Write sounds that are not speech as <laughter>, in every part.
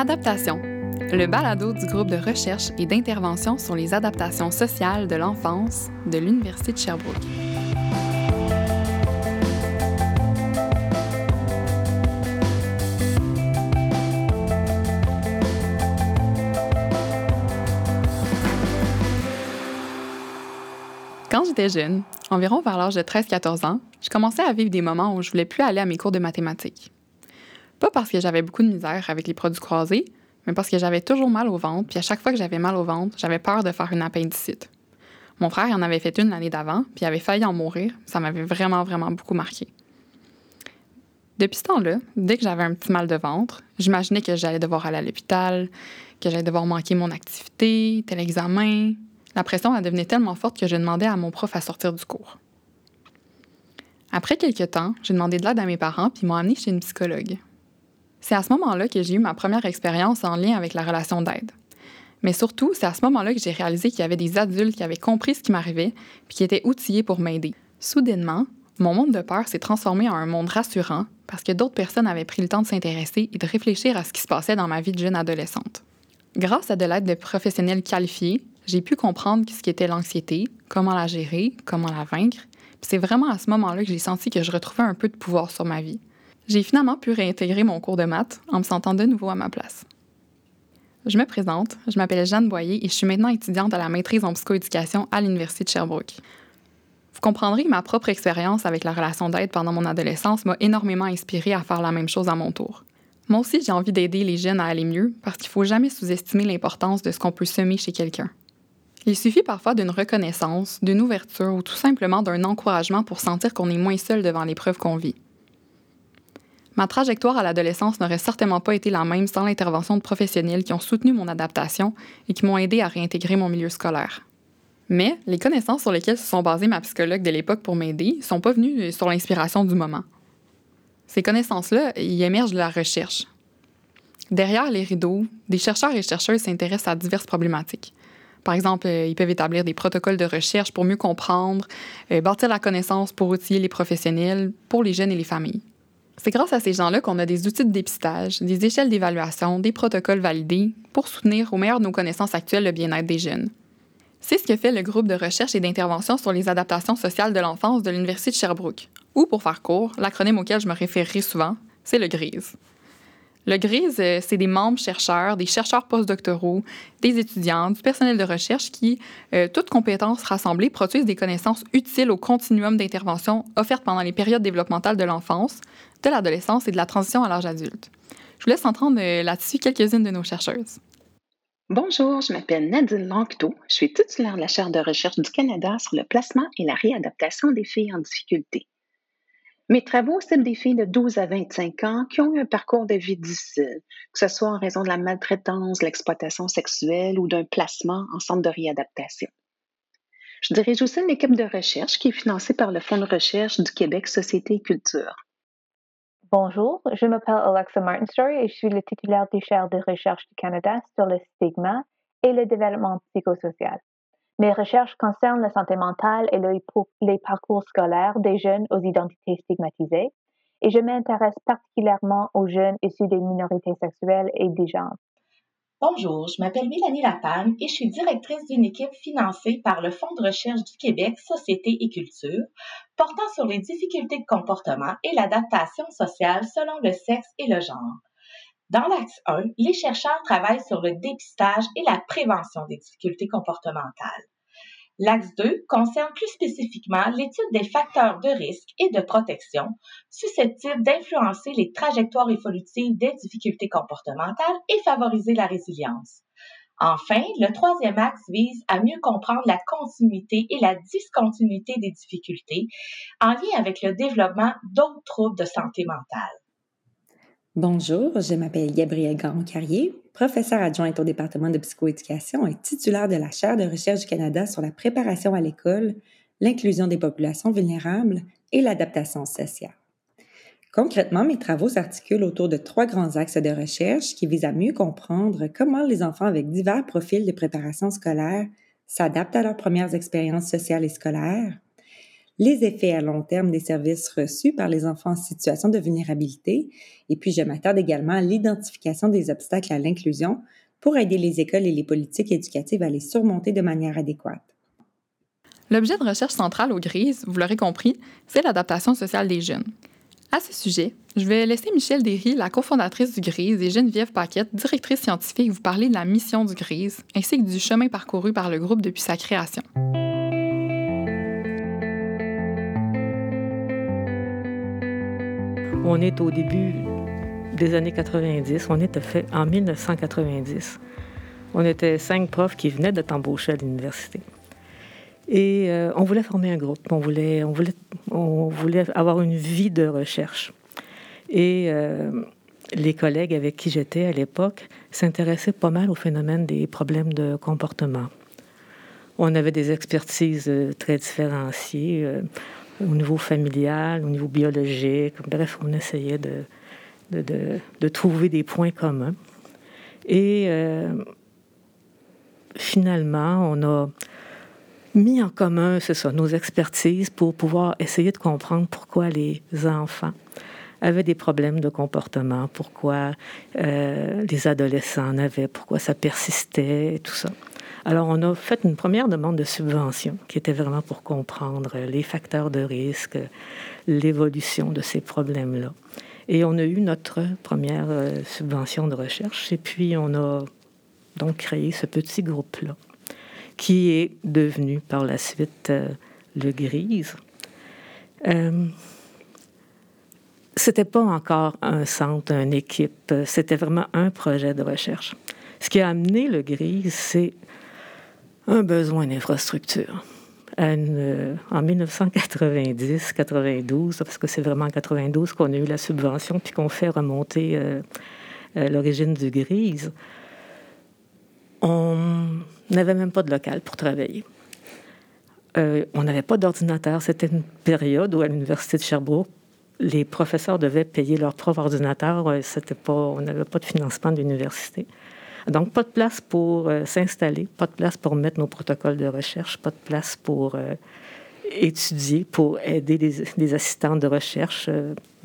Adaptation, le balado du groupe de recherche et d'intervention sur les adaptations sociales de l'enfance de l'Université de Sherbrooke. Quand j'étais jeune, environ vers l'âge de 13-14 ans, je commençais à vivre des moments où je voulais plus aller à mes cours de mathématiques. Pas parce que j'avais beaucoup de misère avec les produits croisés, mais parce que j'avais toujours mal au ventre, puis à chaque fois que j'avais mal au ventre, j'avais peur de faire une appendicite. Mon frère en avait fait une l'année d'avant, puis il avait failli en mourir. Ça m'avait vraiment, vraiment beaucoup marqué. Depuis ce temps-là, dès que j'avais un petit mal de ventre, j'imaginais que j'allais devoir aller à l'hôpital, que j'allais devoir manquer mon activité, tel examen. La pression a devenait tellement forte que je demandais à mon prof à sortir du cours. Après quelques temps, j'ai demandé de l'aide à mes parents, puis ils m'ont amené chez une psychologue. C'est à ce moment-là que j'ai eu ma première expérience en lien avec la relation d'aide. Mais surtout, c'est à ce moment-là que j'ai réalisé qu'il y avait des adultes qui avaient compris ce qui m'arrivait puis qui étaient outillés pour m'aider. Soudainement, mon monde de peur s'est transformé en un monde rassurant parce que d'autres personnes avaient pris le temps de s'intéresser et de réfléchir à ce qui se passait dans ma vie de jeune adolescente. Grâce à de l'aide de professionnels qualifiés, j'ai pu comprendre ce qu'était l'anxiété, comment la gérer, comment la vaincre. C'est vraiment à ce moment-là que j'ai senti que je retrouvais un peu de pouvoir sur ma vie. J'ai finalement pu réintégrer mon cours de maths en me sentant de nouveau à ma place. Je me présente, je m'appelle Jeanne Boyer et je suis maintenant étudiante à la maîtrise en psychoéducation à l'Université de Sherbrooke. Vous comprendrez ma propre expérience avec la relation d'aide pendant mon adolescence m'a énormément inspirée à faire la même chose à mon tour. Moi aussi, j'ai envie d'aider les jeunes à aller mieux parce qu'il ne faut jamais sous-estimer l'importance de ce qu'on peut semer chez quelqu'un. Il suffit parfois d'une reconnaissance, d'une ouverture ou tout simplement d'un encouragement pour sentir qu'on est moins seul devant l'épreuve qu'on vit. Ma trajectoire à l'adolescence n'aurait certainement pas été la même sans l'intervention de professionnels qui ont soutenu mon adaptation et qui m'ont aidé à réintégrer mon milieu scolaire. Mais les connaissances sur lesquelles se sont basées ma psychologue de l'époque pour m'aider sont pas venues sur l'inspiration du moment. Ces connaissances-là y émergent de la recherche. Derrière les rideaux, des chercheurs et chercheuses s'intéressent à diverses problématiques. Par exemple, ils peuvent établir des protocoles de recherche pour mieux comprendre, euh, bâtir la connaissance pour outiller les professionnels, pour les jeunes et les familles. C'est grâce à ces gens-là qu'on a des outils de dépistage, des échelles d'évaluation, des protocoles validés pour soutenir au meilleur de nos connaissances actuelles le bien-être des jeunes. C'est ce que fait le groupe de recherche et d'intervention sur les adaptations sociales de l'enfance de l'Université de Sherbrooke, ou pour faire court, l'acronyme auquel je me référerai souvent, c'est le GRISE. Le GRISE, euh, c'est des membres chercheurs, des chercheurs postdoctoraux, des étudiants, du personnel de recherche qui, euh, toutes compétences rassemblées, produisent des connaissances utiles au continuum d'intervention offertes pendant les périodes développementales de l'enfance, de l'adolescence et de la transition à l'âge adulte. Je vous laisse entendre euh, là-dessus quelques-unes de nos chercheuses. Bonjour, je m'appelle Nadine Lanctot. Je suis titulaire de la chaire de recherche du Canada sur le placement et la réadaptation des filles en difficulté. Mes travaux ciblent des filles de 12 à 25 ans qui ont eu un parcours de vie difficile, que ce soit en raison de la maltraitance, l'exploitation sexuelle ou d'un placement en centre de réadaptation. Je dirige aussi une équipe de recherche qui est financée par le Fonds de recherche du Québec Société et Culture. Bonjour, je m'appelle Alexa Martinstory et je suis le titulaire du chaire de recherche du Canada sur le stigma et le développement psychosocial. Mes recherches concernent la santé mentale et les parcours scolaires des jeunes aux identités stigmatisées, et je m'intéresse particulièrement aux jeunes issus des minorités sexuelles et des genres. Bonjour, je m'appelle Mélanie Lapanne et je suis directrice d'une équipe financée par le Fonds de recherche du Québec Société et Culture, portant sur les difficultés de comportement et l'adaptation sociale selon le sexe et le genre. Dans l'axe 1, les chercheurs travaillent sur le dépistage et la prévention des difficultés comportementales. L'axe 2 concerne plus spécifiquement l'étude des facteurs de risque et de protection susceptibles d'influencer les trajectoires évolutives des difficultés comportementales et favoriser la résilience. Enfin, le troisième axe vise à mieux comprendre la continuité et la discontinuité des difficultés en lien avec le développement d'autres troubles de santé mentale. Bonjour, je m'appelle Gabrielle Garon-Carrier, professeure adjointe au département de psychoéducation et titulaire de la chaire de recherche du Canada sur la préparation à l'école, l'inclusion des populations vulnérables et l'adaptation sociale. Concrètement, mes travaux s'articulent autour de trois grands axes de recherche qui visent à mieux comprendre comment les enfants avec divers profils de préparation scolaire s'adaptent à leurs premières expériences sociales et scolaires, les effets à long terme des services reçus par les enfants en situation de vulnérabilité, et puis je m'attarde également à l'identification des obstacles à l'inclusion pour aider les écoles et les politiques éducatives à les surmonter de manière adéquate. L'objet de recherche central au GRISE, vous l'aurez compris, c'est l'adaptation sociale des jeunes. À ce sujet, je vais laisser Michel Derry, la cofondatrice du GRISE, et Geneviève Paquette, directrice scientifique, vous parler de la mission du GRISE, ainsi que du chemin parcouru par le groupe depuis sa création. On est au début des années 90. On était fait en 1990. On était cinq profs qui venaient d'être embauchés à l'université. Et euh, on voulait former un groupe, on voulait, avoir une vie de recherche. Et euh, les collègues avec qui j'étais à l'époque s'intéressaient pas mal au phénomène des problèmes de comportement. On avait des expertises euh, très différenciées au niveau familial, au niveau biologique. Bref, on essayait de, de, de, trouver des points communs. Et finalement, on a mis en commun, c'est ça, nos expertises pour pouvoir essayer de comprendre pourquoi les enfants avaient des problèmes de comportement, pourquoi euh, les adolescents en avaient, pourquoi ça persistait et tout ça. Alors, on a fait une première demande de subvention qui était vraiment pour comprendre les facteurs de risque, l'évolution de ces problèmes-là. Et on a eu notre première euh, subvention de recherche et puis on a donc créé ce petit groupe-là qui est devenu par la suite euh, le Grise. Euh, c'était pas encore un centre, une équipe, c'était vraiment un projet de recherche. Ce qui a amené le Grise, c'est un besoin d'infrastructure. Euh, en 1990-92, parce que c'est vraiment en 92 qu'on a eu la subvention puis qu'on fait remonter euh, l'origine du Grise, on n'avait même pas de local pour travailler. Euh, on n'avait pas d'ordinateur. C'était une période où, à l'Université de Sherbrooke, les professeurs devaient payer leur propre ordinateur. Pas, on n'avait pas de financement de l'université. Donc, pas de place pour euh, s'installer, pas de place pour mettre nos protocoles de recherche, pas de place pour euh, étudier, pour aider les, assistants de recherche,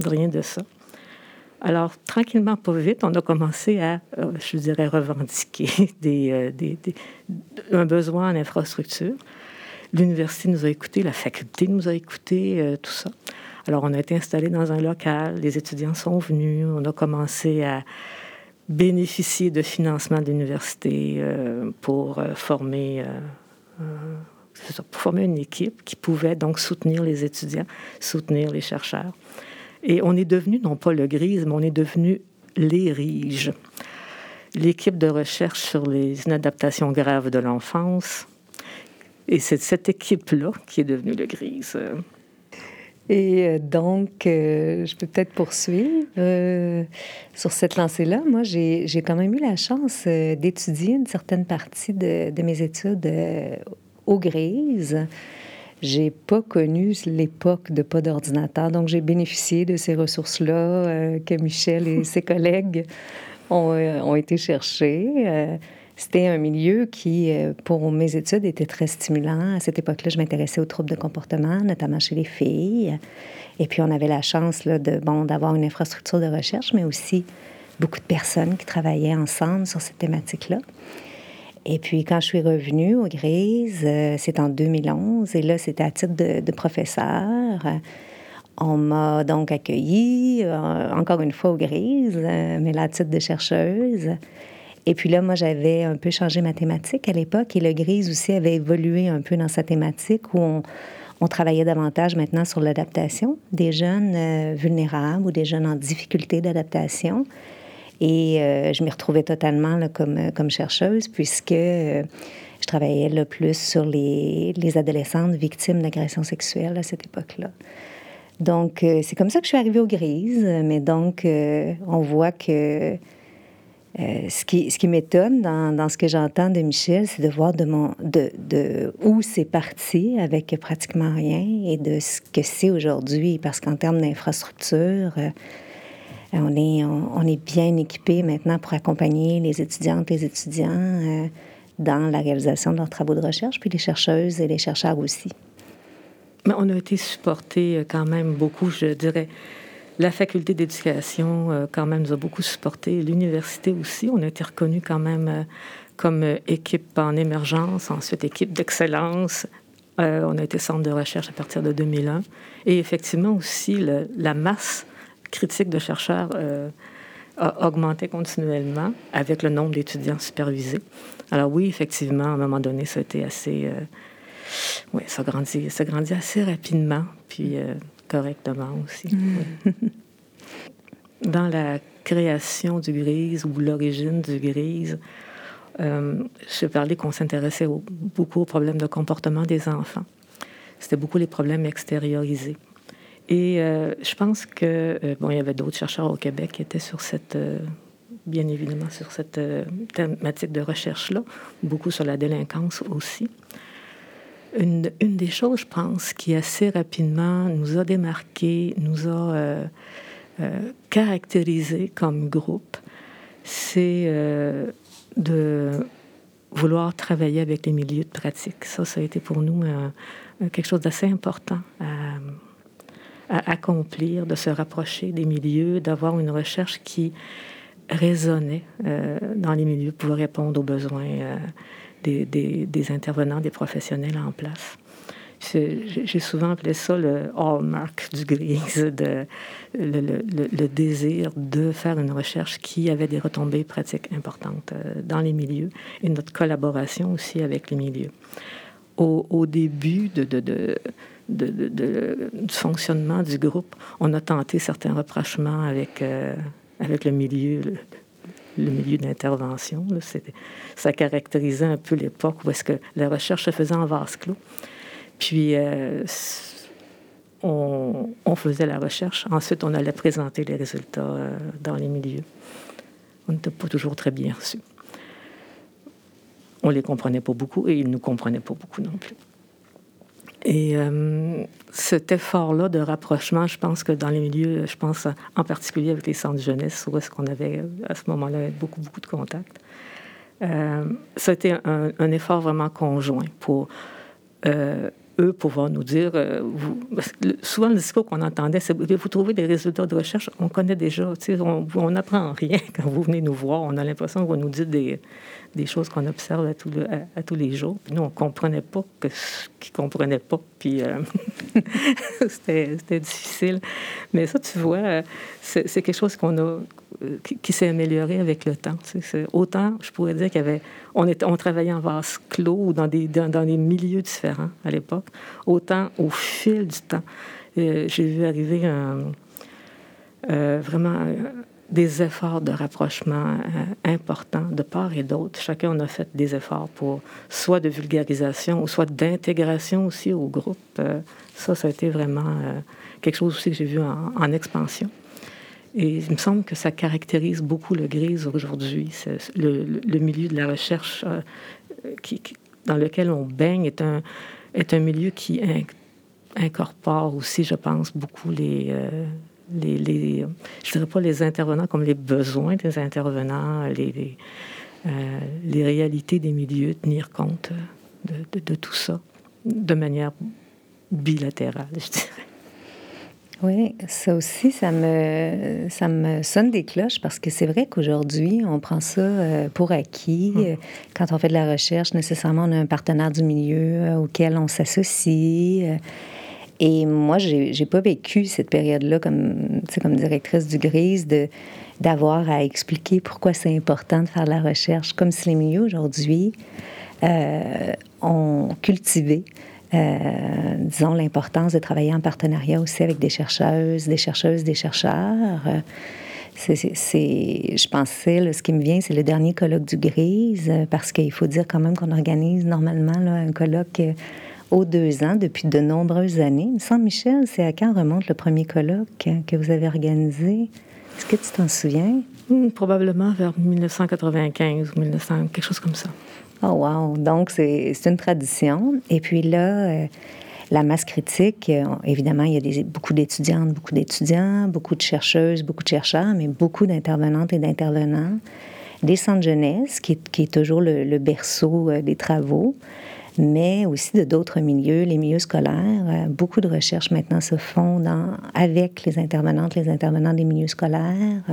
rien de ça. Alors, tranquillement, pas vite, on a commencé à, euh, je dirais, revendiquer <laughs> euh, un besoin en infrastructure. L'université nous a écoutés, la faculté nous a écoutés, euh, tout ça. Alors, on a été installé dans un local, les étudiants sont venus, on a commencé à bénéficier de financement de l'université pour former pour former une équipe qui pouvait donc soutenir les étudiants, soutenir les chercheurs. Et on est devenu, non pas le grise, mais on est devenu les RIGE, l'équipe de recherche sur les inadaptations graves de l'enfance. Et c'est cette équipe-là qui est devenue le grise. Et euh, donc, euh, je peux peut-être poursuivre euh, sur cette lancée-là. Moi, j'ai quand même eu la chance d'étudier une certaine partie de, de mes études au Grise. J'ai pas connu l'époque de pas d'ordinateur, donc j'ai bénéficié de ces ressources-là que Michel et <laughs> ses collègues ont, ont, été chercher. Euh, c'était un milieu qui, pour mes études, était très stimulant. À cette époque-là, je m'intéressais aux troubles de comportement, notamment chez les filles. Et puis, on avait la chance de, bon, d'avoir une infrastructure de recherche, mais aussi beaucoup de personnes qui travaillaient ensemble sur cette thématique-là. Et puis, quand je suis revenue au Grise, euh, c'est en 2011, et là, c'était à titre de, professeur. On m'a donc accueillie, euh, encore une fois au Grise, euh, mais là, à titre de chercheuse. Et puis là, moi, j'avais un peu changé ma thématique à l'époque, et le Grise aussi avait évolué un peu dans sa thématique, où on, travaillait davantage maintenant sur l'adaptation des jeunes vulnérables ou des jeunes en difficulté d'adaptation. Et euh, je m'y retrouvais totalement comme, euh, chercheuse, puisque euh, je travaillais le plus sur les, les adolescentes victimes d'agressions sexuelles à cette époque-là. Donc, c'est comme ça que je suis arrivée aux Grises. Mais donc, on voit que ce qui, ce qui m'étonne dans, ce que j'entends de Michel, c'est de voir de, où c'est parti avec pratiquement rien et de ce que c'est aujourd'hui. Parce qu'en termes d'infrastructure, euh, on est, bien équipé maintenant pour accompagner les étudiantes et les étudiants euh, dans la réalisation de leurs travaux de recherche, puis les chercheuses et les chercheurs aussi. mais on a été supporté quand même beaucoup, je dirais. La faculté d'éducation, quand même, nous a beaucoup supporté. L'université aussi, on a été reconnu quand même comme équipe en émergence, ensuite équipe d'excellence. on a été centre de recherche à partir de 2001. Et effectivement aussi, la masse critique de chercheurs a augmenté continuellement avec le nombre d'étudiants supervisés. Alors oui, effectivement, à un moment donné, ça a été assez... Euh, oui, ça grandit, ça assez rapidement, puis euh, correctement aussi. Mm. <laughs> Dans la création du grise ou l'origine du grise, euh, je parlais qu'on s'intéressait beaucoup aux problèmes de comportement des enfants. C'était beaucoup les problèmes extériorisés. Et euh, je pense que, euh, bon, il y avait d'autres chercheurs au Québec qui étaient sur cette, bien évidemment, sur cette thématique de recherche-là, beaucoup sur la délinquance aussi. Une, des choses, je pense, qui assez rapidement nous a démarqué, nous a caractérisé comme groupe, c'est de vouloir travailler avec les milieux de pratique. Ça, ça a été pour nous quelque chose d'assez important à accomplir, de se rapprocher des milieux, d'avoir une recherche qui résonnait euh, dans les milieux, pour répondre aux besoins des, intervenants, des professionnels en place. J'ai souvent appelé ça le hallmark du grise, de, le, désir de faire une recherche qui avait des retombées pratiques importantes euh, dans les milieux et notre collaboration aussi avec les milieux. Au, début du fonctionnement du groupe, on a tenté certains rapprochements avec, euh, avec le milieu, milieu d'intervention. Ça caractérisait un peu l'époque où que la recherche se faisait en vase clos. Puis, euh, on, faisait la recherche. Ensuite, on allait présenter les résultats euh, dans les milieux. On n'était pas toujours très bien reçus. On les comprenait pas beaucoup et ils nous comprenaient pas beaucoup non plus. Et euh, cet effort-là de rapprochement, je pense que dans les milieux, je pense en particulier avec les centres de jeunesse, où est-ce qu'on avait à ce moment-là beaucoup, beaucoup de contacts, euh, été un, un, effort vraiment conjoint pour euh, eux pouvoir nous dire, euh, souvent le discours qu'on entendait, c'est vous trouvez des résultats de recherche, on connaît déjà, on n'apprend rien <laughs> quand vous venez nous voir, on a l'impression que vous nous dites des, des choses qu'on observe à, à, tous les jours. Nous, on ne comprenait pas que qu'ils ne comprenaient pas. Puis euh, <laughs> <laughs> c'était difficile. Mais ça, tu vois, euh, c'est quelque chose qu'on a, euh, qui, s'est amélioré avec le temps. Autant, je pourrais dire avait... On, travaillait en vase clos ou dans des, dans, dans des milieux différents à l'époque. Autant, au fil du temps, j'ai vu arriver un... vraiment des efforts de rapprochement euh, importants de part et d'autre. Chacun on a fait des efforts pour soit de vulgarisation ou soit d'intégration aussi au groupe. Euh, ça, ça a été vraiment euh, quelque chose aussi que j'ai vu en, expansion. Et il me semble que ça caractérise beaucoup le grise aujourd'hui. Le, milieu de la recherche dans lequel on baigne est un, est un milieu qui incorpore aussi, je pense, beaucoup les les, les, je dirais pas les intervenants comme les besoins des intervenants, les, euh, les, réalités des milieux, tenir compte de, de, tout ça de manière bilatérale, je dirais. Oui, ça aussi, ça me, ça me sonne des cloches parce que c'est vrai qu'aujourd'hui, on prend ça euh, pour acquis. Hum. Quand on fait de la recherche, nécessairement, on a un partenaire du milieu euh, auquel on s'associe. Et moi, j'ai pas vécu cette période-là comme, directrice du Grise, d'avoir à expliquer pourquoi c'est important de faire de la recherche, comme si les milieux aujourd'hui euh, ont cultivé, euh, disons, l'importance de travailler en partenariat aussi avec des chercheuses, des chercheuses, des chercheurs. Je pensais, ce qui me vient, c'est le dernier colloque du Grise, parce qu'il faut dire quand même qu'on organise normalement un colloque aux deux ans depuis de nombreuses années. Saint-Michel, c'est à quand remonte le premier colloque que vous avez organisé? Est-ce que tu t'en souviens? Hmm, probablement vers 1995 ou 1900, quelque chose comme ça. Oh, wow! Donc, c'est une tradition. Et puis là, euh, la masse critique, euh, évidemment, il y a des, beaucoup d'étudiantes, beaucoup d'étudiants, beaucoup de chercheuses, beaucoup de chercheurs, mais beaucoup d'intervenantes et d'intervenants. Des centres jeunesse, qui, qui, est toujours le, le berceau euh, des travaux. Mais aussi de d'autres milieux, les milieux scolaires. beaucoup de recherches maintenant se font dans, avec les intervenantes, les intervenants des milieux scolaires.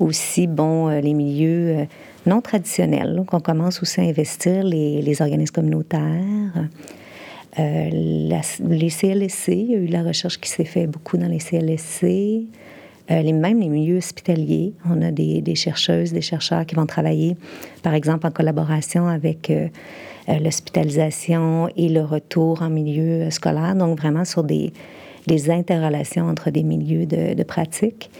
Aussi, bon, les milieux non traditionnels. Donc, on commence aussi à investir les, les organismes communautaires. Euh, les CLSC, il y a eu la recherche qui s'est faite beaucoup dans les CLSC. Euh, les, même les milieux hospitaliers. On a des, des, chercheuses, des chercheurs qui vont travailler, par exemple, en collaboration avec euh, l'hospitalisation et le retour en milieu scolaire, donc vraiment sur des, des interrelations entre des milieux de, de pratique.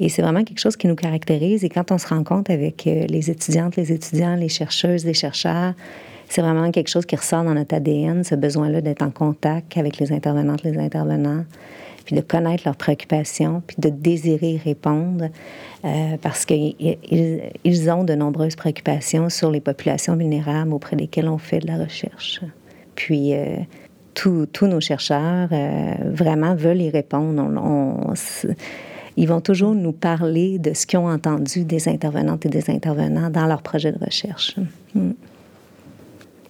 Et c'est vraiment quelque chose qui nous caractérise. Et quand on se rencontre avec les étudiantes, les étudiants, les chercheuses, les chercheurs, c'est vraiment quelque chose qui ressort dans notre ADN, ce besoin-là d'être en contact avec les intervenantes, les intervenants, puis de connaître leurs préoccupations, puis de désirer répondre, euh, parce qu'ils ils ont de nombreuses préoccupations sur les populations vulnérables auprès desquelles on fait de la recherche. Puis, euh, tous nos chercheurs euh, vraiment veulent y répondre. On, ils vont toujours nous parler de ce qu'ils ont entendu des intervenantes et des intervenants dans leur projet de recherche. Mm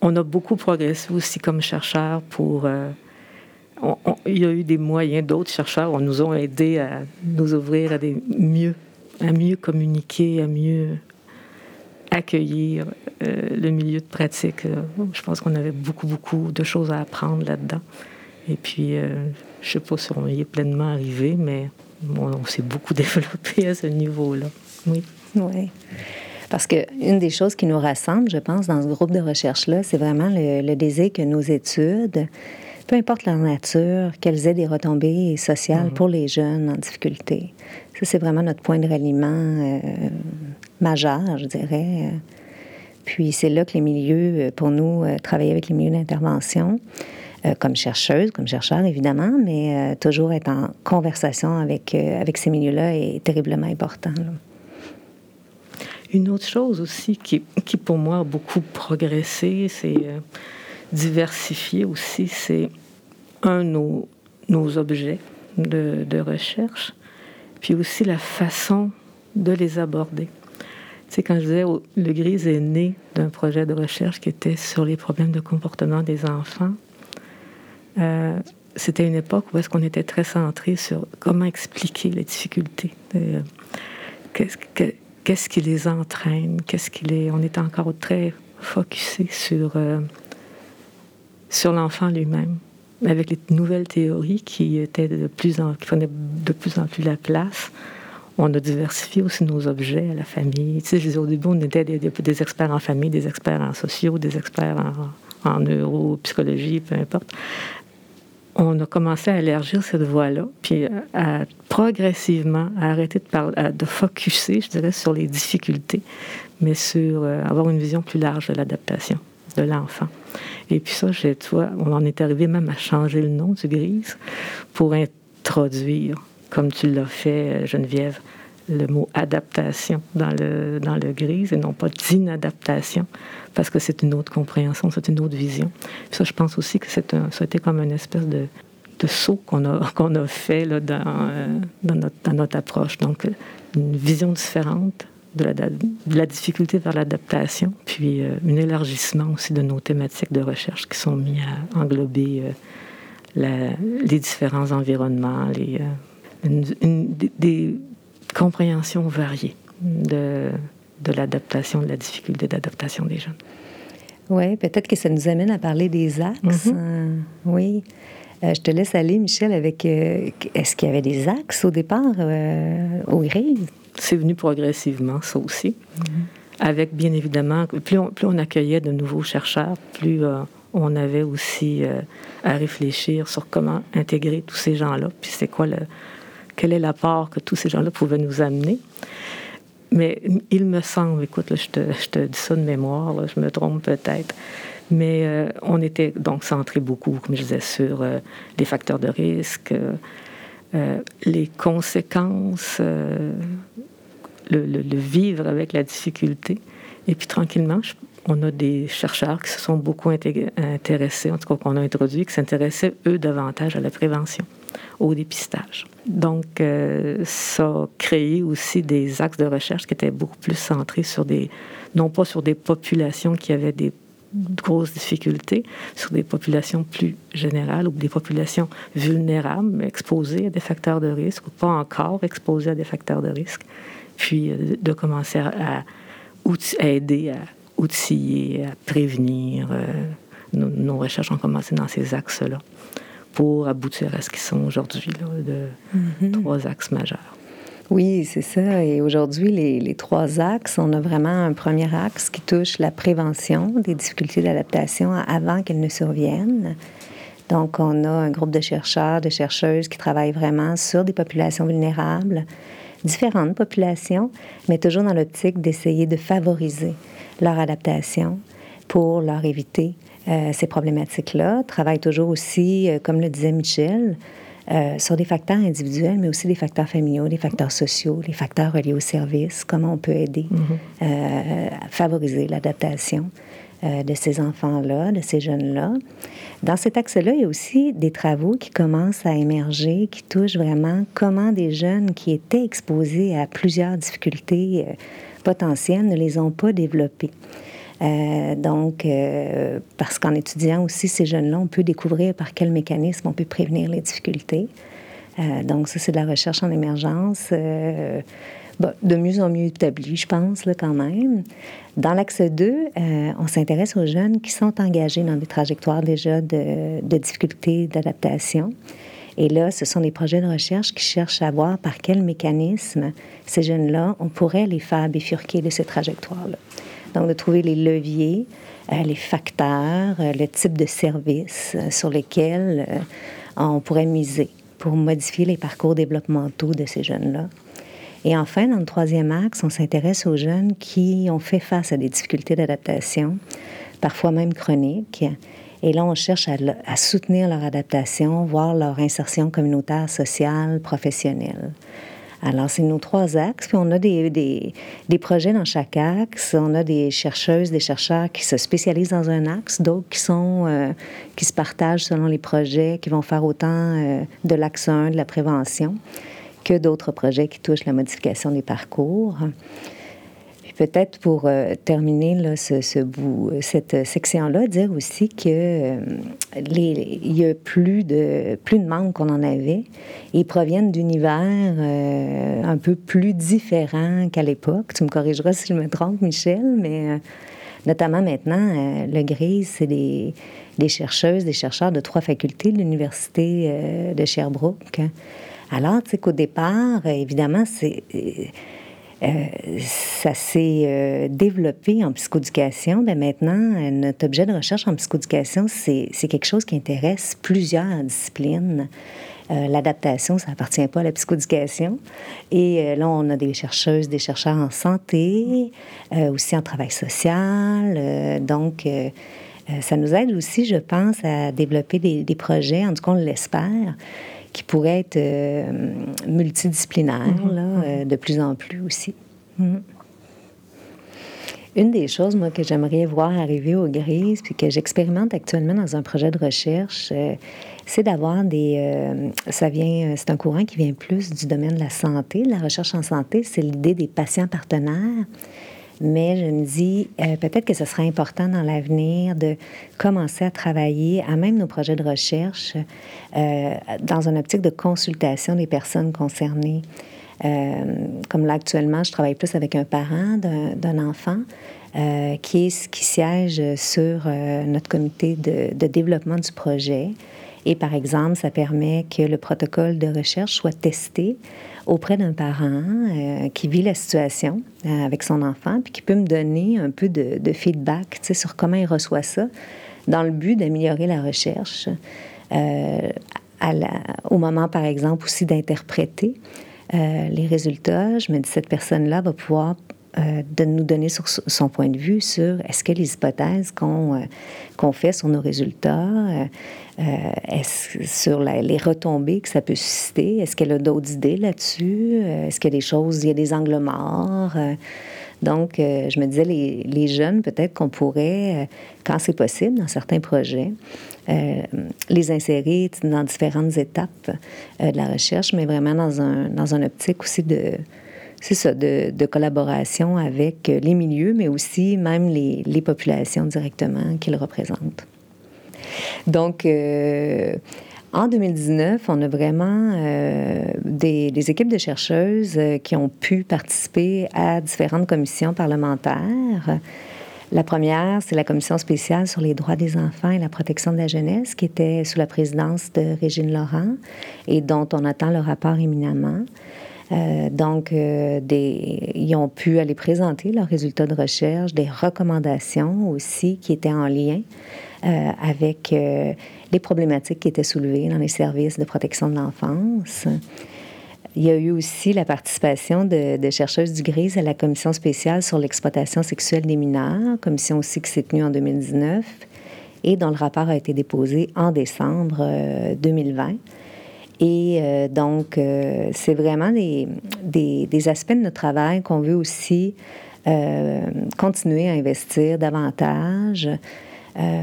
on a beaucoup progressé aussi comme chercheurs pour... il y a eu des moyens, d'autres chercheurs on nous ont aidés à nous ouvrir à des mieux, à mieux communiquer, à mieux accueillir euh, le milieu de pratique. Euh, je pense qu'on avait beaucoup, beaucoup de choses à apprendre là-dedans. Et puis, je ne sais pas si on y est pleinement arrivé, mais on s'est beaucoup <laughs> développé à ce niveau-là. Oui. Oui. Parce qu'une des choses qui nous rassemble, je pense, dans ce groupe de recherche-là, c'est vraiment le, désir que nos études, peu importe leur nature, qu'elles aient des retombées sociales mhm. pour les jeunes en difficulté. Ça, c'est vraiment notre point de ralliement euh, majeur, je dirais. Puis c'est là que les milieux, euh, pour nous, euh, travailler avec les milieux d'intervention, comme chercheuse, comme chercheur évidemment, mais toujours être en conversation avec, avec ces milieux-là est terriblement important. Une autre chose aussi qui, qui pour moi a beaucoup progressé, c'est diversifier aussi, c'est un, nos, nos objets de, recherche, puis aussi la façon de les aborder. Tu sais, quand je disais, le GRIS est né d'un projet de recherche qui était sur les problèmes de comportement des enfants. Euh, c'était une époque où est-ce qu'on était très centré sur comment expliquer les difficultés. Qu'est-ce que, qu'est-ce qui les entraîne, qu'est-ce qui les... On est encore très focusé sur, euh, sur l'enfant lui-même, avec les nouvelles théories qui, étaient de plus en, prenaient de plus en plus la place. On a diversifié aussi nos objets à la famille. Tu sais, au début, on était des, experts en famille, des experts en sociaux, des experts en, en neuropsychologie, peu importe on a commencé à élargir cette voie-là, puis à, progressivement à arrêter de, parler, de focuser, je dirais, sur les difficultés, mais sur euh, avoir une vision plus large de l'adaptation de l'enfant. Et puis ça, tu vois, on en est arrivé même à changer le nom du grise pour introduire, comme tu l'as fait, Geneviève, le mot adaptation dans le, dans le grise et non pas d'inadaptation, parce que c'est une autre compréhension, c'est une autre vision. ça, je pense aussi que c'est ça a été comme une espèce de, de saut qu'on a, <laughs> qu'on a fait là, dans, euh, dans, notre, dans, notre, approche. Donc, une vision différente de la, de la difficulté vers l'adaptation, puis euh, un élargissement aussi de nos thématiques de recherche qui sont mis à englober euh, la, les différents environnements, les, une, des, compréhension variée de, de l'adaptation, de la difficulté d'adaptation des jeunes. Oui, peut-être que ça nous amène à parler des axes. Mm-hmm. Euh, oui. Euh, je te laisse aller, Michel, avec. Euh, est-ce qu'il y avait des axes au départ au GRIS? C'est venu progressivement, ça aussi. Mm-hmm. Avec, bien évidemment, plus on, plus on, accueillait de nouveaux chercheurs, plus on avait aussi à réfléchir sur comment intégrer tous ces gens-là, puis c'est quoi le, quel est l'apport que tous ces gens-là pouvaient nous amener. Mais il me semble, écoute, je, te, je, te, dis ça de mémoire, je me trompe peut-être, mais euh, on était donc centré beaucoup, comme je disais, sur euh, les facteurs de risque, euh, les conséquences, le, vivre avec la difficulté. Et puis tranquillement, on a des chercheurs qui se sont beaucoup intéressés, en tout cas qu'on a introduit, qui s'intéressaient, eux, davantage à la prévention au dépistage. Donc, euh, ça a créé aussi des axes de recherche qui étaient beaucoup plus centrés sur des, non pas sur des populations qui avaient des grosses difficultés sur des populations plus générales ou des populations vulnérables, exposées à des facteurs de risque ou pas encore exposées à des facteurs de risque, puis euh, de commencer à, aider à outiller, à prévenir. Euh, nos, recherches ont commencé dans ces axes-là pour aboutir à ce qu'ils sont aujourd'hui, de mm-hmm. trois axes majeurs. Oui, c'est ça. Et aujourd'hui, les, trois axes, on a vraiment un premier axe qui touche la prévention des difficultés d'adaptation avant qu'elles ne surviennent. Donc, on a un groupe de chercheurs, de chercheuses qui travaillent vraiment sur des populations vulnérables, différentes populations, mais toujours dans l'optique d'essayer de favoriser leur adaptation pour leur éviter euh, ces problématiques-là. Travaille toujours aussi, euh, comme le disait Michel, euh, sur des facteurs individuels, mais aussi des facteurs familiaux, des facteurs sociaux, les facteurs reliés au service, comment on peut aider euh, à favoriser l'adaptation euh, de ces enfants-là, de ces jeunes-là. Dans cet axe-là, il y a aussi des travaux qui commencent à émerger, qui touchent vraiment comment des jeunes qui étaient exposés à plusieurs difficultés potentielles ne les ont pas développées. Euh, donc, euh, parce qu'en étudiant aussi ces jeunes-là, on peut découvrir par quel mécanisme on peut prévenir les difficultés. Euh, donc, ça, c'est de la recherche en émergence. De mieux en mieux établie, je pense, là, quand même. Dans l'axe 2, on s'intéresse aux jeunes qui sont engagés dans des trajectoires déjà de, de difficultés d'adaptation. Et là, ce sont des projets de recherche qui cherchent à voir par quel mécanisme ces jeunes-là, on pourrait les faire bifurquer de ces trajectoires-là. Donc, de trouver les leviers, euh, les facteurs, euh, le type de service euh, sur lesquels on pourrait miser pour modifier les parcours développementaux de ces jeunes-là. Et enfin, dans le troisième axe, on s'intéresse aux jeunes qui ont fait face à des difficultés d'adaptation, parfois même chroniques. Et là, on cherche à, soutenir leur adaptation, voir leur insertion communautaire, sociale, professionnelle. Alors, c'est nos trois axes. Puis on a des, des, projets dans chaque axe. On a des chercheuses, des chercheurs qui se spécialisent dans un axe, d'autres qui euh, qui se partagent selon les projets, qui vont faire autant euh, de l'axe 1, de la prévention, que d'autres projets qui touchent la modification des parcours. Peut-être pour euh, terminer ce, bout, cette section-là, dire aussi que euh, y a plus de, plus de membres qu'on en avait. Ils proviennent d'univers euh, un peu plus différents qu'à l'époque. Tu me corrigeras si je me trompe, Michel, mais notamment maintenant, le GRIS, c'est des, chercheuses, des chercheurs de trois facultés de l'Université de Sherbrooke. Alors, tu sais qu'au départ, évidemment, c'est euh, ça s'est euh, développé en psychoéducation. ben, maintenant, euh, notre objet de recherche en psychoéducation, c'est quelque chose qui intéresse plusieurs disciplines. L'adaptation, ça appartient pas à la psychoéducation. Et là, on a des chercheuses, des chercheurs en santé, aussi en travail social. donc, ça nous aide aussi, je pense, à développer des projets, en tout cas, on l'espère, qui pourrait être euh, multidisciplinaire, mhm. là, euh, de plus en plus aussi. Mhm. Une des choses, moi, que j'aimerais voir arriver au GRIS, puis que j'expérimente actuellement dans un projet de recherche, euh, c'est d'avoir des... ça vient... C'est un courant qui vient plus du domaine de la santé, de la recherche en santé. C'est l'idée des patients partenaires mais je me dis euh, peut-être que ce serait important dans l'avenir de commencer à travailler à même nos projets de recherche euh, dans une optique de consultation des personnes concernées. Euh, comme là actuellement, je travaille plus avec un parent d'un enfant qui, siège sur notre comité de développement du projet. Et par exemple, ça permet que le protocole de recherche soit testé auprès d'un parent euh, qui vit la situation euh, avec son enfant, puis qui peut me donner un peu de, feedback sur comment il reçoit ça, dans le but d'améliorer la recherche, euh, au moment, par exemple, aussi d'interpréter les résultats. Je me dis, cette personne-là va pouvoir de nous donner son point de vue sur est-ce que les hypothèses qu'on qu'on fait sur nos résultats, euh, est-ce, sur les retombées que ça peut susciter. Est-ce qu'elle a d'autres idées là-dessus? Euh, est-ce qu'il y a des choses, il y a des angles morts? Euh, donc, je me disais, les, les jeunes, peut-être qu'on pourrait, quand c'est possible, dans certains projets, les insérer dans différentes étapes de la recherche, mais vraiment dans un, dans un optique aussi de, c'est ça, de, collaboration avec les milieux, mais aussi même les, populations directement qu'ils représentent. Donc, euh, en 2019, on a vraiment euh, des, équipes de chercheuses euh, qui ont pu participer à différentes commissions parlementaires. La première, c'est la commission spéciale sur les droits des enfants et la protection de la jeunesse, qui était sous la présidence de Régine Laurent et dont on attend le rapport éminemment. Euh, donc, euh, ils ont pu aller présenter leurs résultats de recherche, des recommandations aussi qui étaient en lien euh, avec les problématiques qui étaient soulevées dans les services de protection de l'enfance. Il y a eu aussi la participation de, de, chercheuses du GRIS à la commission spéciale sur l'exploitation sexuelle des mineurs, commission aussi qui s'est tenue en 2019 et dont le rapport a été déposé en décembre 2020. Et euh, donc, euh, c'est vraiment des, des, aspects de notre travail qu'on veut aussi euh, continuer à investir davantage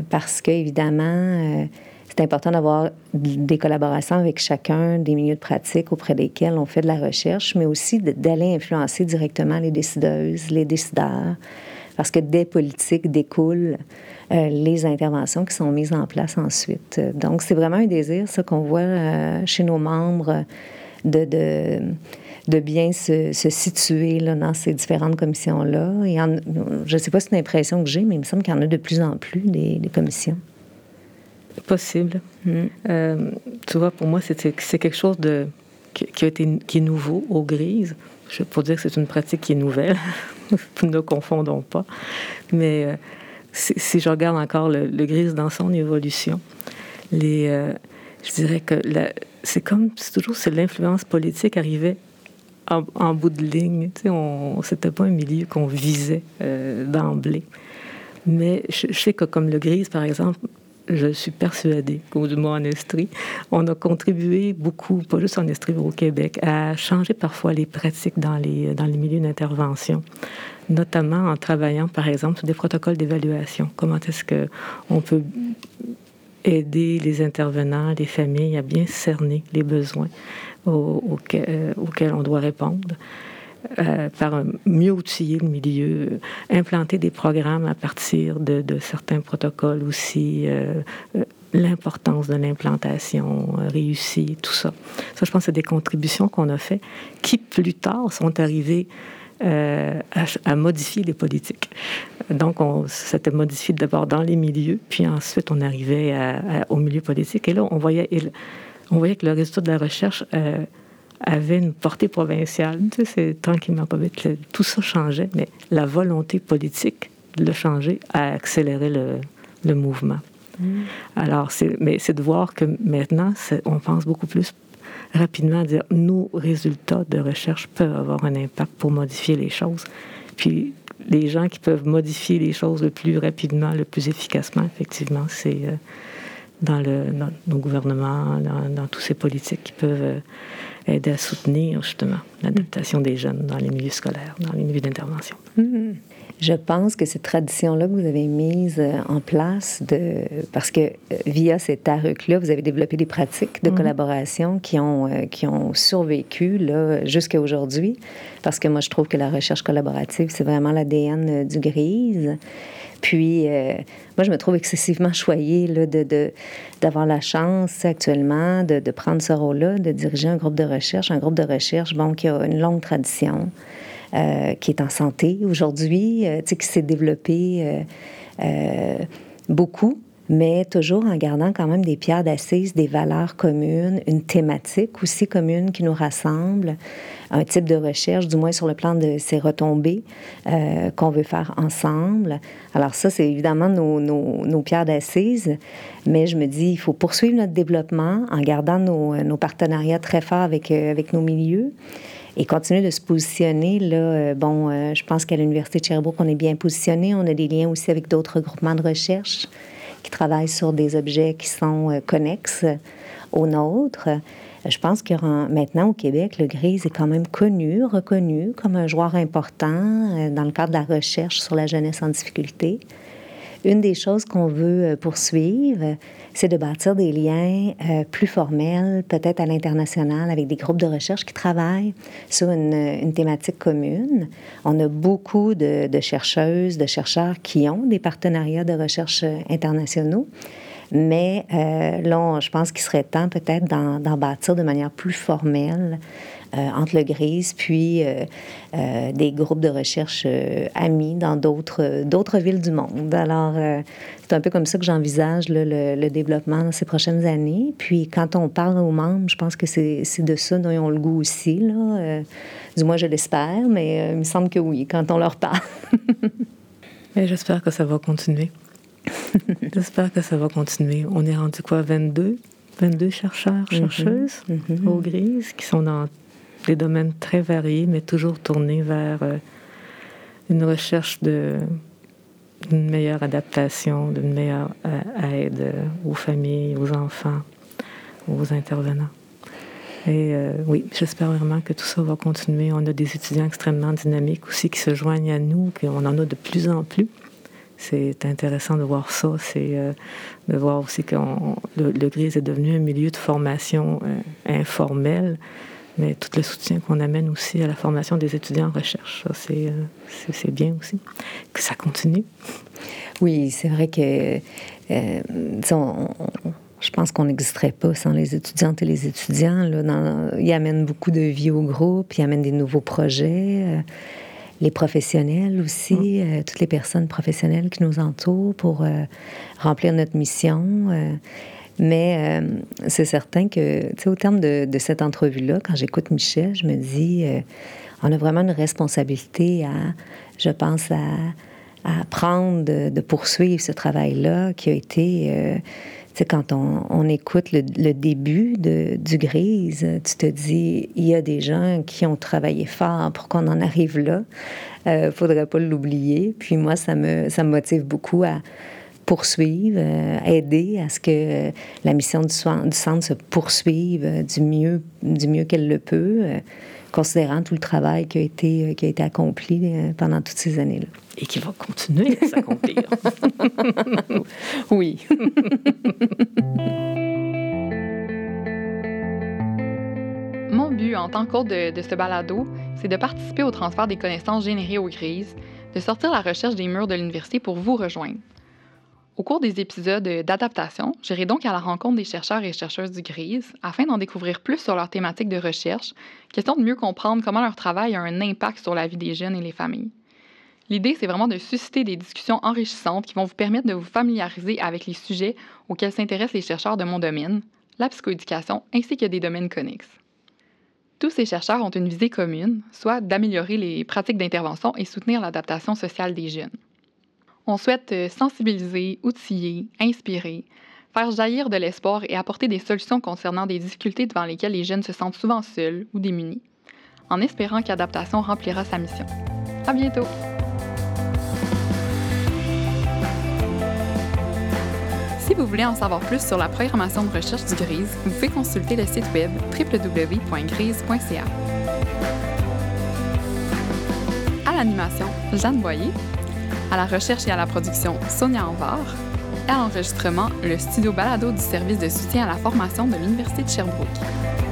parce qu'évidemment, c'est important d'avoir des collaborations avec chacun des milieux de pratique auprès desquels on fait de la recherche, mais aussi d'aller influencer directement les décideuses, les décideurs, parce que des politiques découlent euh, les interventions qui sont mises en place ensuite. Donc, c'est vraiment un désir, ça, qu'on voit euh, chez nos membres de, de, de bien se, se situer là, dans ces différentes commissions-là. Et je ne sais pas si c'est une impression que j'ai, mais il me semble qu'il y en a de plus en plus des, des commissions. Possible. Mm. Euh, tu vois, pour moi, c'est quelque chose de, qui, a été, qui est nouveau aux grises. Je pas dire que c'est une pratique qui est nouvelle, <laughs> ne confondons pas. Mais si, je regarde encore le, gris dans son évolution, euh, je dirais que c'est comme, toujours, c'est l'influence politique arrivait en, bout de ligne. Tu sais, on, c'était pas un milieu qu'on visait euh, d'emblée. Mais je, sais que comme le gris, par exemple, je suis persuadée qu'au du moins en Estrie, on a contribué beaucoup, pas juste en Estrie, mais au Québec, à changer parfois les pratiques dans les, dans les milieux d'intervention notamment en travaillant, par exemple, sur des protocoles d'évaluation. Comment est-ce qu'on peut aider les intervenants, les familles à bien cerner les besoins auxquels, on doit répondre. Euh, par mieux outiller le milieu, implanter des programmes à partir de, certains protocoles aussi, euh, euh, l'importance de l'implantation réussie, tout ça. Ça, je pense, c'est des contributions qu'on a fait qui, plus tard, sont arrivées euh, à, modifier les politiques. Donc, on s'était modifié d'abord dans les milieux, puis ensuite on arrivait au milieu politique. Et là, on voyait, on voyait que le résultat de la recherche euh, avait une portée provinciale. Tu sais, c'est tranquillement pas vite. Tout ça changeait, mais la volonté politique de le changer a accéléré le, le mouvement. Mm. Alors, mais c'est de voir que maintenant, on pense beaucoup plus rapidement dire nos résultats de recherche peuvent avoir un impact pour modifier les choses. Puis les gens qui peuvent modifier les choses le plus rapidement, le plus efficacement, effectivement, c'est euh, dans, le, nos gouvernements, dans, tous ces politiques qui peuvent euh, aider à soutenir justement l'adaptation des jeunes dans les milieux scolaires, dans les milieux d'intervention. Mm-hmm. Je pense que cette tradition-là que vous avez mise euh, en place, de, parce que euh, via cet AREC-là, vous avez développé des pratiques de mhm. collaboration qui ont, euh, qui ont survécu jusqu'à aujourd'hui. Parce que moi, je trouve que la recherche collaborative, c'est vraiment l'ADN du grise. Puis, moi, je me trouve excessivement choyée là, de, d'avoir la chance actuellement de, de prendre ce rôle-là, de diriger un groupe de recherche, un groupe de recherche bon, qui a une longue tradition. Euh, qui est en santé aujourd'hui, euh, qui s'est développé euh, beaucoup mais toujours en gardant quand même des pierres d'assises, des valeurs communes, une thématique aussi commune qui nous rassemble, un type de recherche, du moins sur le plan de ces retombées qu'on veut faire ensemble. Alors ça, c'est évidemment nos, pierres d'assises, mais je me dis, il faut poursuivre notre développement en gardant nos, nos partenariats très forts avec, avec nos milieux et continuer de se positionner. Là, euh, bon, euh, je pense qu'à l'Université de Sherbrooke, on est bien positionné. On a des liens aussi avec d'autres groupements de recherche qui travaillent sur des objets qui sont euh, connexes aux nôtres. Je pense que maintenant au Québec, le GRIS est quand même connu, reconnu comme un joueur important dans le cadre de la recherche sur la jeunesse en difficulté. Une des choses qu'on veut poursuivre, c'est de bâtir des liens plus formels, peut-être à l'international, avec des groupes de recherche qui travaillent sur une, thématique commune. On a beaucoup de, chercheuses, de chercheurs qui ont des partenariats de recherche internationaux. Mais euh, là, je pense qu'il serait temps peut-être d'en bâtir de manière plus formelle euh, entre le GRIS puis euh, des groupes de recherche amis dans d'autres villes du monde. Alors, c'est un peu comme ça que j'envisage le, le, développement dans ces prochaines années. Puis, quand on parle aux membres, je pense que c'est de ça dont ils ont le goût aussi. Là. du moins, je l'espère, mais il me semble que oui, quand on leur parle. <laughs> J'espère que ça va continuer. <laughs> J'espère que ça va continuer. On est rendu quoi, 22? 22 chercheurs, mm-hmm. chercheuses mm-hmm. au grises qui sont dans des domaines très variés, mais toujours tournés vers euh, une recherche d'une meilleure adaptation, d'une meilleure euh, aide aux familles, aux enfants, aux intervenants. Et euh, oui, j'espère vraiment que tout ça va continuer. On a des étudiants extrêmement dynamiques aussi qui se joignent à nous, puis on en a de plus en plus c'est intéressant de voir ça. C'est de voir aussi que le, le, GRIS est devenu un milieu de formation euh, informel, mais tout le soutien qu'on amène aussi à la formation des étudiants en recherche, c'est, euh, c'est, bien aussi. Que ça continue. Oui, c'est vrai que je pense qu'on n'existerait pas sans les étudiantes et les étudiants. Là, ils amènent beaucoup de vie au groupe, ils amènent des nouveaux projets les professionnels aussi, euh, toutes les personnes professionnelles qui nous entourent pour euh, remplir notre mission. Euh. mais c'est certain que, tu sais, au terme de, cette entrevue-là, quand j'écoute Michel, je me dis, on a vraiment une responsabilité à, je pense, à, à prendre, de, poursuivre ce travail-là qui a été quand on, écoute le, début de, du Grise, tu te dis, il y a des gens qui ont travaillé fort pour qu'on en arrive là. euh, faudrait pas l'oublier. Puis moi, ça me, ça me motive beaucoup à poursuivre, euh, aider à ce que la mission du, du centre se poursuive du mieux, du mieux qu'elle le peut considérant tout le travail qui a été, qui a été accompli pendant toutes ces années-là et qui va continuer à s'accomplir. <laughs> oui. <laughs> Mon but en tant qu'hôte de, de, ce balado, c'est de participer au transfert des connaissances générées aux grises, de sortir la recherche des murs de l'université pour vous rejoindre. Au cours des épisodes d'adaptation, j'irai donc à la rencontre des chercheurs et chercheuses du GRISE afin d'en découvrir plus sur leurs thématiques de recherche, question de mieux comprendre comment leur travail a un impact sur la vie des jeunes et les familles. L'idée, c'est vraiment de susciter des discussions enrichissantes qui vont vous permettre de vous familiariser avec les sujets auxquels s'intéressent les chercheurs de mon domaine, la psychoéducation, ainsi que des domaines connexes. Tous ces chercheurs ont une visée commune, soit d'améliorer les pratiques d'intervention et soutenir l'adaptation sociale des jeunes. On souhaite euh, sensibiliser, outiller, inspirer, faire jaillir de l'espoir et apporter des solutions concernant des difficultés devant lesquelles les jeunes se sentent souvent seuls ou démunis, en espérant qu'Adaptation remplira sa mission. À bientôt! Si vous voulez en savoir plus sur la programmation de recherche du GRISE, vous pouvez consulter le site web www.grise.ca. À l'animation, Jeanne Boyer. À la recherche et à la production, Sonia Anvar. Et à l'enregistrement, le studio balado du service de soutien à la formation de l'Université de Sherbrooke.